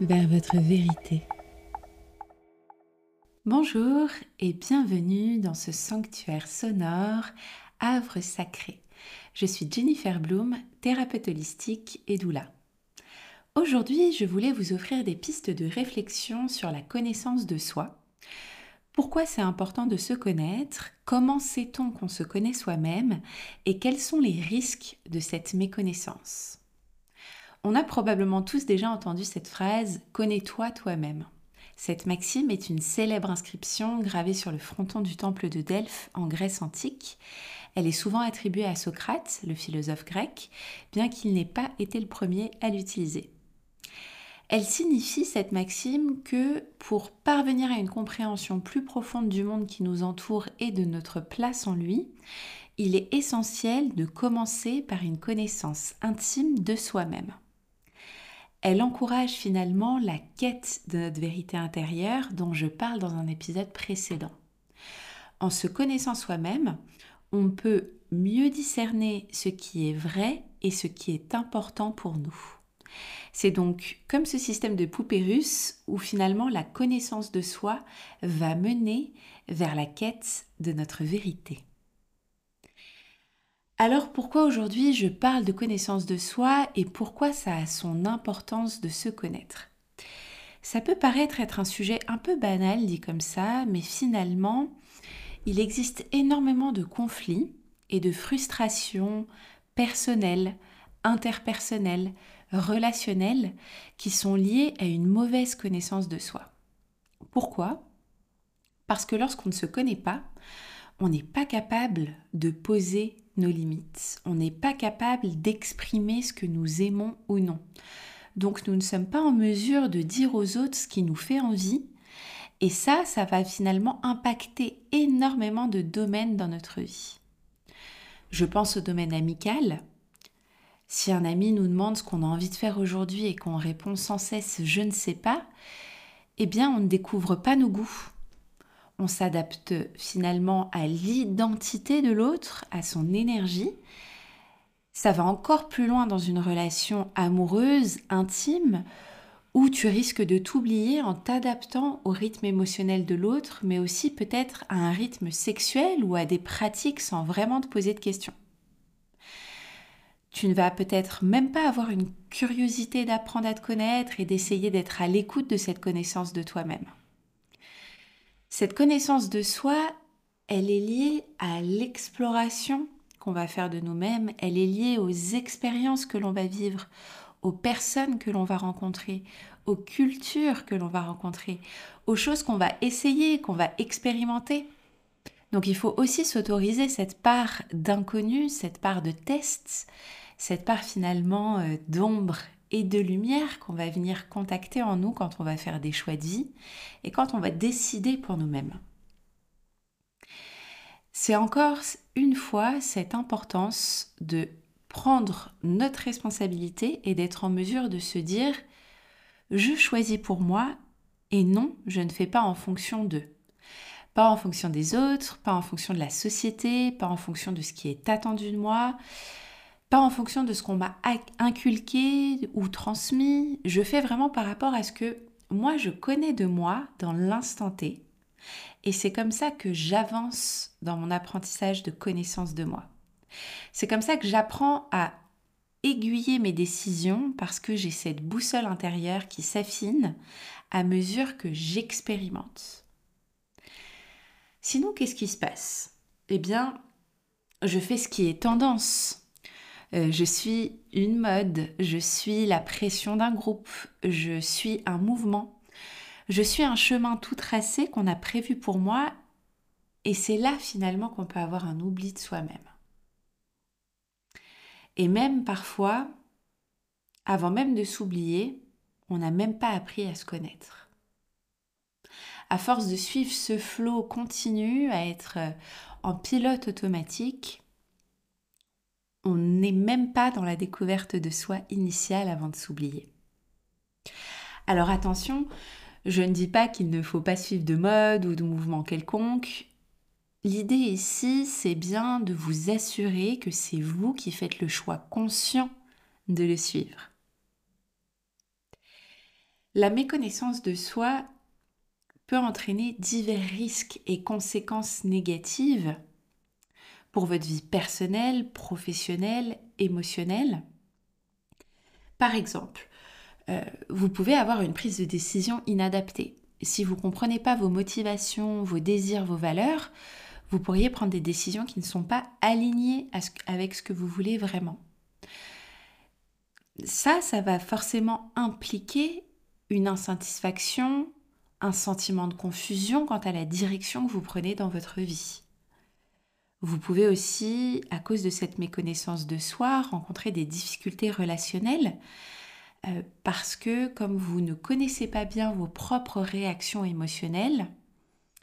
Vers votre vérité. Bonjour et bienvenue dans ce sanctuaire sonore Havre sacré. Je suis Jennifer Bloom, thérapeute holistique et doula. Aujourd'hui, je voulais vous offrir des pistes de réflexion sur la connaissance de soi. Pourquoi c'est important de se connaître? Comment sait-on qu'on se connaît soi-même? Et quels sont les risques de cette méconnaissance? On a probablement tous déjà entendu cette phrase Connais-toi toi-même. Cette maxime est une célèbre inscription gravée sur le fronton du temple de Delphes en Grèce antique. Elle est souvent attribuée à Socrate, le philosophe grec, bien qu'il n'ait pas été le premier à l'utiliser. Elle signifie, cette maxime, que pour parvenir à une compréhension plus profonde du monde qui nous entoure et de notre place en lui, il est essentiel de commencer par une connaissance intime de soi-même elle encourage finalement la quête de notre vérité intérieure dont je parle dans un épisode précédent. En se connaissant soi-même, on peut mieux discerner ce qui est vrai et ce qui est important pour nous. C'est donc comme ce système de poupée russe où finalement la connaissance de soi va mener vers la quête de notre vérité. Alors pourquoi aujourd'hui je parle de connaissance de soi et pourquoi ça a son importance de se connaître? Ça peut paraître être un sujet un peu banal dit comme ça, mais finalement, il existe énormément de conflits et de frustrations personnelles, interpersonnelles, relationnelles qui sont liées à une mauvaise connaissance de soi. Pourquoi? Parce que lorsqu'on ne se connaît pas, on n'est pas capable de poser nos limites. On n'est pas capable d'exprimer ce que nous aimons ou non. Donc nous ne sommes pas en mesure de dire aux autres ce qui nous fait envie. Et ça, ça va finalement impacter énormément de domaines dans notre vie. Je pense au domaine amical. Si un ami nous demande ce qu'on a envie de faire aujourd'hui et qu'on répond sans cesse je ne sais pas, eh bien on ne découvre pas nos goûts on s'adapte finalement à l'identité de l'autre, à son énergie. Ça va encore plus loin dans une relation amoureuse, intime, où tu risques de t'oublier en t'adaptant au rythme émotionnel de l'autre, mais aussi peut-être à un rythme sexuel ou à des pratiques sans vraiment te poser de questions. Tu ne vas peut-être même pas avoir une curiosité d'apprendre à te connaître et d'essayer d'être à l'écoute de cette connaissance de toi-même. Cette connaissance de soi, elle est liée à l'exploration qu'on va faire de nous-mêmes, elle est liée aux expériences que l'on va vivre, aux personnes que l'on va rencontrer, aux cultures que l'on va rencontrer, aux choses qu'on va essayer, qu'on va expérimenter. Donc il faut aussi s'autoriser cette part d'inconnu, cette part de test, cette part finalement euh, d'ombre et de lumière qu'on va venir contacter en nous quand on va faire des choix de vie et quand on va décider pour nous-mêmes. C'est encore une fois cette importance de prendre notre responsabilité et d'être en mesure de se dire je choisis pour moi et non, je ne fais pas en fonction d'eux. Pas en fonction des autres, pas en fonction de la société, pas en fonction de ce qui est attendu de moi, pas en fonction de ce qu'on m'a inculqué ou transmis. Je fais vraiment par rapport à ce que moi je connais de moi dans l'instant T. Et c'est comme ça que j'avance dans mon apprentissage de connaissance de moi. C'est comme ça que j'apprends à aiguiller mes décisions parce que j'ai cette boussole intérieure qui s'affine à mesure que j'expérimente. Sinon, qu'est-ce qui se passe? Eh bien, je fais ce qui est tendance. Euh, je suis une mode, je suis la pression d'un groupe, je suis un mouvement, je suis un chemin tout tracé qu'on a prévu pour moi et c'est là finalement qu'on peut avoir un oubli de soi-même. Et même parfois, avant même de s'oublier, on n'a même pas appris à se connaître. À force de suivre ce flot continu, à être en pilote automatique, on n'est même pas dans la découverte de soi initiale avant de s'oublier. Alors attention, je ne dis pas qu'il ne faut pas suivre de mode ou de mouvement quelconque. L'idée ici, c'est bien de vous assurer que c'est vous qui faites le choix conscient de le suivre. La méconnaissance de soi peut entraîner divers risques et conséquences négatives pour votre vie personnelle, professionnelle, émotionnelle. Par exemple, euh, vous pouvez avoir une prise de décision inadaptée. Si vous ne comprenez pas vos motivations, vos désirs, vos valeurs, vous pourriez prendre des décisions qui ne sont pas alignées avec ce que vous voulez vraiment. Ça, ça va forcément impliquer une insatisfaction, un sentiment de confusion quant à la direction que vous prenez dans votre vie. Vous pouvez aussi, à cause de cette méconnaissance de soi, rencontrer des difficultés relationnelles euh, parce que comme vous ne connaissez pas bien vos propres réactions émotionnelles,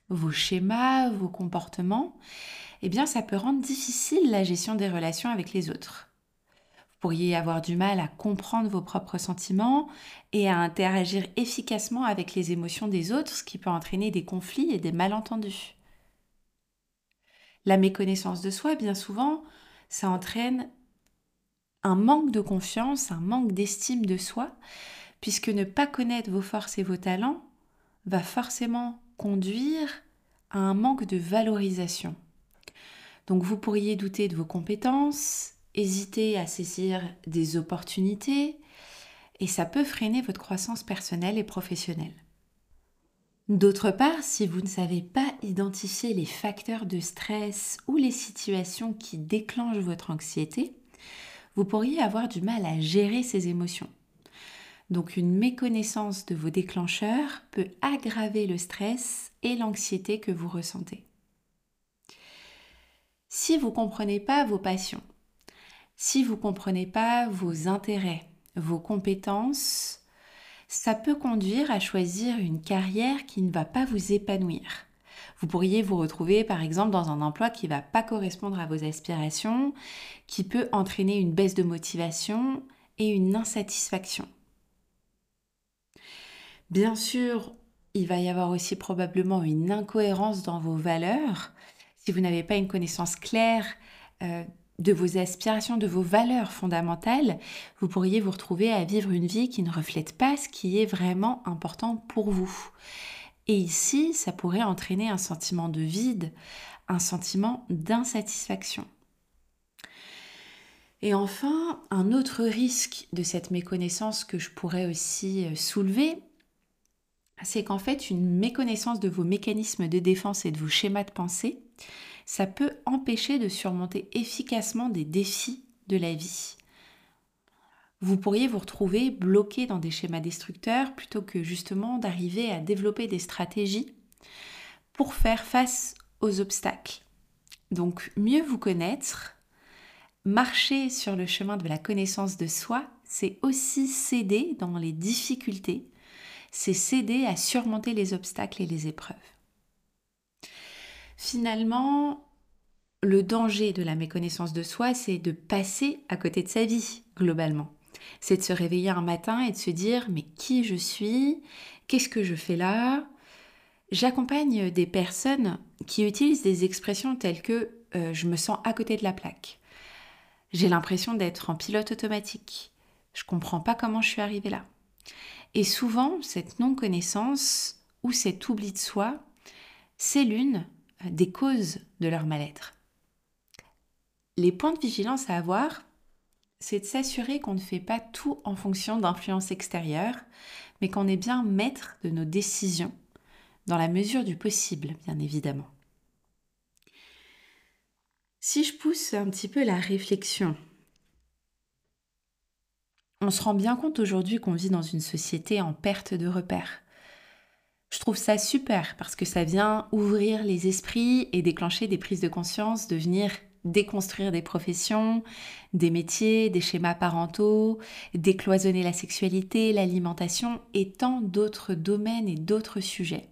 vos schémas, vos comportements, eh bien ça peut rendre difficile la gestion des relations avec les autres. Vous pourriez avoir du mal à comprendre vos propres sentiments et à interagir efficacement avec les émotions des autres, ce qui peut entraîner des conflits et des malentendus. La méconnaissance de soi, bien souvent, ça entraîne un manque de confiance, un manque d'estime de soi, puisque ne pas connaître vos forces et vos talents va forcément conduire à un manque de valorisation. Donc vous pourriez douter de vos compétences, hésiter à saisir des opportunités, et ça peut freiner votre croissance personnelle et professionnelle. D'autre part, si vous ne savez pas identifier les facteurs de stress ou les situations qui déclenchent votre anxiété, vous pourriez avoir du mal à gérer ces émotions. Donc une méconnaissance de vos déclencheurs peut aggraver le stress et l'anxiété que vous ressentez. Si vous ne comprenez pas vos passions, si vous ne comprenez pas vos intérêts, vos compétences, ça peut conduire à choisir une carrière qui ne va pas vous épanouir. Vous pourriez vous retrouver par exemple dans un emploi qui ne va pas correspondre à vos aspirations, qui peut entraîner une baisse de motivation et une insatisfaction. Bien sûr, il va y avoir aussi probablement une incohérence dans vos valeurs. Si vous n'avez pas une connaissance claire euh, de vos aspirations, de vos valeurs fondamentales, vous pourriez vous retrouver à vivre une vie qui ne reflète pas ce qui est vraiment important pour vous. Et ici, ça pourrait entraîner un sentiment de vide, un sentiment d'insatisfaction. Et enfin, un autre risque de cette méconnaissance que je pourrais aussi euh, soulever, c'est qu'en fait, une méconnaissance de vos mécanismes de défense et de vos schémas de pensée, ça peut empêcher de surmonter efficacement des défis de la vie vous pourriez vous retrouver bloqué dans des schémas destructeurs plutôt que justement d'arriver à développer des stratégies pour faire face aux obstacles. Donc mieux vous connaître, marcher sur le chemin de la connaissance de soi, c'est aussi céder dans les difficultés, c'est céder à surmonter les obstacles et les épreuves. Finalement, le danger de la méconnaissance de soi, c'est de passer à côté de sa vie, globalement c'est de se réveiller un matin et de se dire mais qui je suis? Qu'est-ce que je fais là? J'accompagne des personnes qui utilisent des expressions telles que euh, je me sens à côté de la plaque. J'ai l'impression d'être en pilote automatique. Je comprends pas comment je suis arrivée là. Et souvent, cette non-connaissance ou cet oubli de soi, c'est l'une des causes de leur mal-être. Les points de vigilance à avoir, c'est de s'assurer qu'on ne fait pas tout en fonction d'influences extérieures, mais qu'on est bien maître de nos décisions, dans la mesure du possible, bien évidemment. Si je pousse un petit peu la réflexion, on se rend bien compte aujourd'hui qu'on vit dans une société en perte de repères. Je trouve ça super parce que ça vient ouvrir les esprits et déclencher des prises de conscience, devenir déconstruire des professions, des métiers, des schémas parentaux, décloisonner la sexualité, l'alimentation et tant d'autres domaines et d'autres sujets.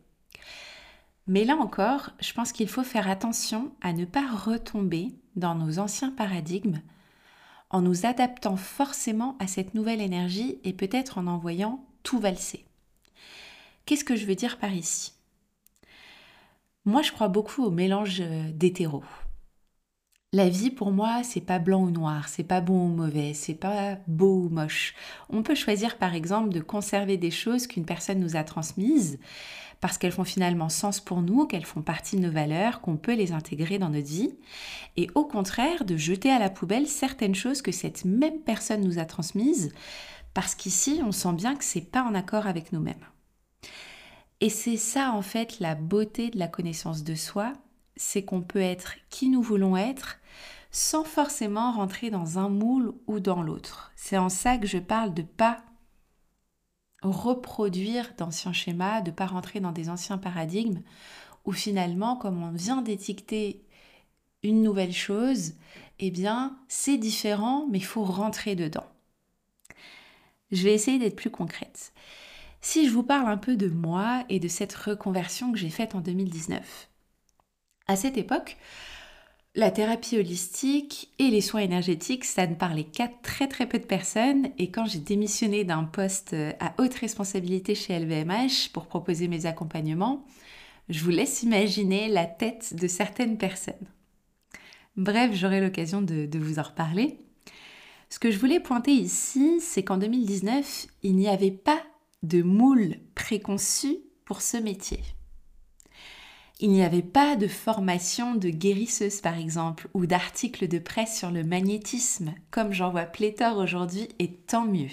Mais là encore, je pense qu'il faut faire attention à ne pas retomber dans nos anciens paradigmes en nous adaptant forcément à cette nouvelle énergie et peut-être en envoyant tout valser. Qu'est-ce que je veux dire par ici? Moi, je crois beaucoup au mélange d'hétéros La vie pour moi, c'est pas blanc ou noir, c'est pas bon ou mauvais, c'est pas beau ou moche. On peut choisir par exemple de conserver des choses qu'une personne nous a transmises parce qu'elles font finalement sens pour nous, qu'elles font partie de nos valeurs, qu'on peut les intégrer dans notre vie, et au contraire de jeter à la poubelle certaines choses que cette même personne nous a transmises parce qu'ici, on sent bien que c'est pas en accord avec nous-mêmes. Et c'est ça en fait la beauté de la connaissance de soi, c'est qu'on peut être qui nous voulons être sans forcément rentrer dans un moule ou dans l'autre. C'est en ça que je parle de pas reproduire d'anciens schémas, de pas rentrer dans des anciens paradigmes où finalement, comme on vient d'étiqueter une nouvelle chose, eh bien, c'est différent, mais il faut rentrer dedans. Je vais essayer d'être plus concrète. Si je vous parle un peu de moi et de cette reconversion que j'ai faite en 2019. À cette époque, la thérapie holistique et les soins énergétiques, ça ne parlait qu'à très très peu de personnes. Et quand j'ai démissionné d'un poste à haute responsabilité chez LVMH pour proposer mes accompagnements, je vous laisse imaginer la tête de certaines personnes. Bref, j'aurai l'occasion de, vous en reparler. Ce que je voulais pointer ici, c'est qu'en 2019, il n'y avait pas de moule préconçu pour ce métier. Il n'y avait pas de formation de guérisseuse par exemple ou d'articles de presse sur le magnétisme comme j'en vois pléthore aujourd'hui et tant mieux.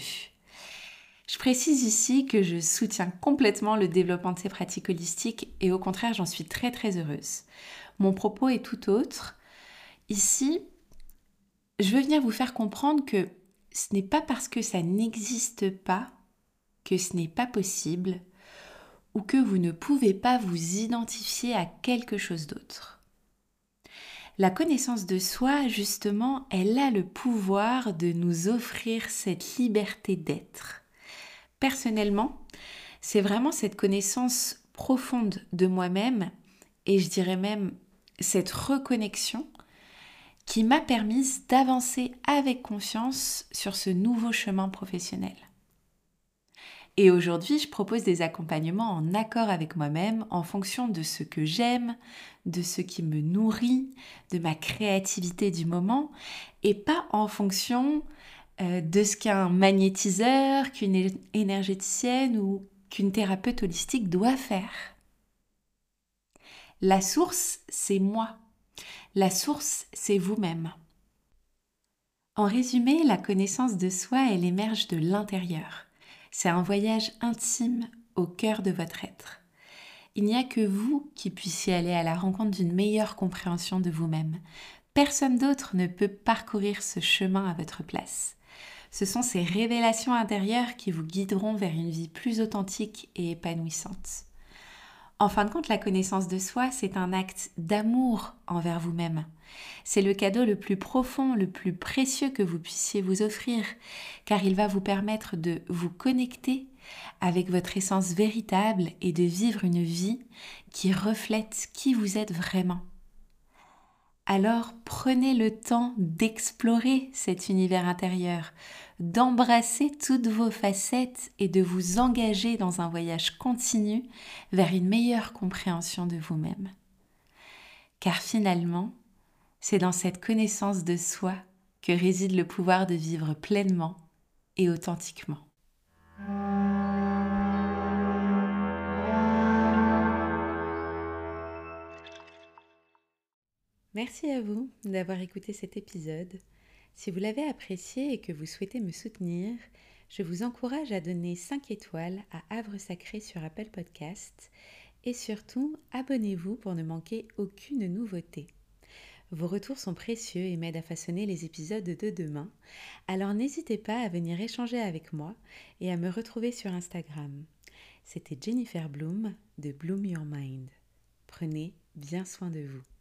Je précise ici que je soutiens complètement le développement de ces pratiques holistiques et au contraire j'en suis très très heureuse. Mon propos est tout autre. Ici, je veux venir vous faire comprendre que ce n'est pas parce que ça n'existe pas que ce n'est pas possible ou que vous ne pouvez pas vous identifier à quelque chose d'autre. La connaissance de soi, justement, elle a le pouvoir de nous offrir cette liberté d'être. Personnellement, c'est vraiment cette connaissance profonde de moi-même et je dirais même cette reconnexion qui m'a permise d'avancer avec confiance sur ce nouveau chemin professionnel. Et aujourd'hui, je propose des accompagnements en accord avec moi-même, en fonction de ce que j'aime, de ce qui me nourrit, de ma créativité du moment, et pas en fonction euh, de ce qu'un magnétiseur, qu'une énergéticienne ou qu'une thérapeute holistique doit faire. La source, c'est moi. La source, c'est vous-même. En résumé, la connaissance de soi, elle émerge de l'intérieur. C'est un voyage intime au cœur de votre être. Il n'y a que vous qui puissiez aller à la rencontre d'une meilleure compréhension de vous-même. Personne d'autre ne peut parcourir ce chemin à votre place. Ce sont ces révélations intérieures qui vous guideront vers une vie plus authentique et épanouissante. En fin de compte, la connaissance de soi, c'est un acte d'amour envers vous-même. C'est le cadeau le plus profond, le plus précieux que vous puissiez vous offrir, car il va vous permettre de vous connecter avec votre essence véritable et de vivre une vie qui reflète qui vous êtes vraiment. Alors prenez le temps d'explorer cet univers intérieur, d'embrasser toutes vos facettes et de vous engager dans un voyage continu vers une meilleure compréhension de vous-même. Car finalement, c'est dans cette connaissance de soi que réside le pouvoir de vivre pleinement et authentiquement. Merci à vous d'avoir écouté cet épisode. Si vous l'avez apprécié et que vous souhaitez me soutenir, je vous encourage à donner 5 étoiles à Havre Sacré sur Apple Podcast et surtout abonnez-vous pour ne manquer aucune nouveauté. Vos retours sont précieux et m'aident à façonner les épisodes de demain, alors n'hésitez pas à venir échanger avec moi et à me retrouver sur Instagram. C'était Jennifer Bloom de Bloom Your Mind. Prenez bien soin de vous.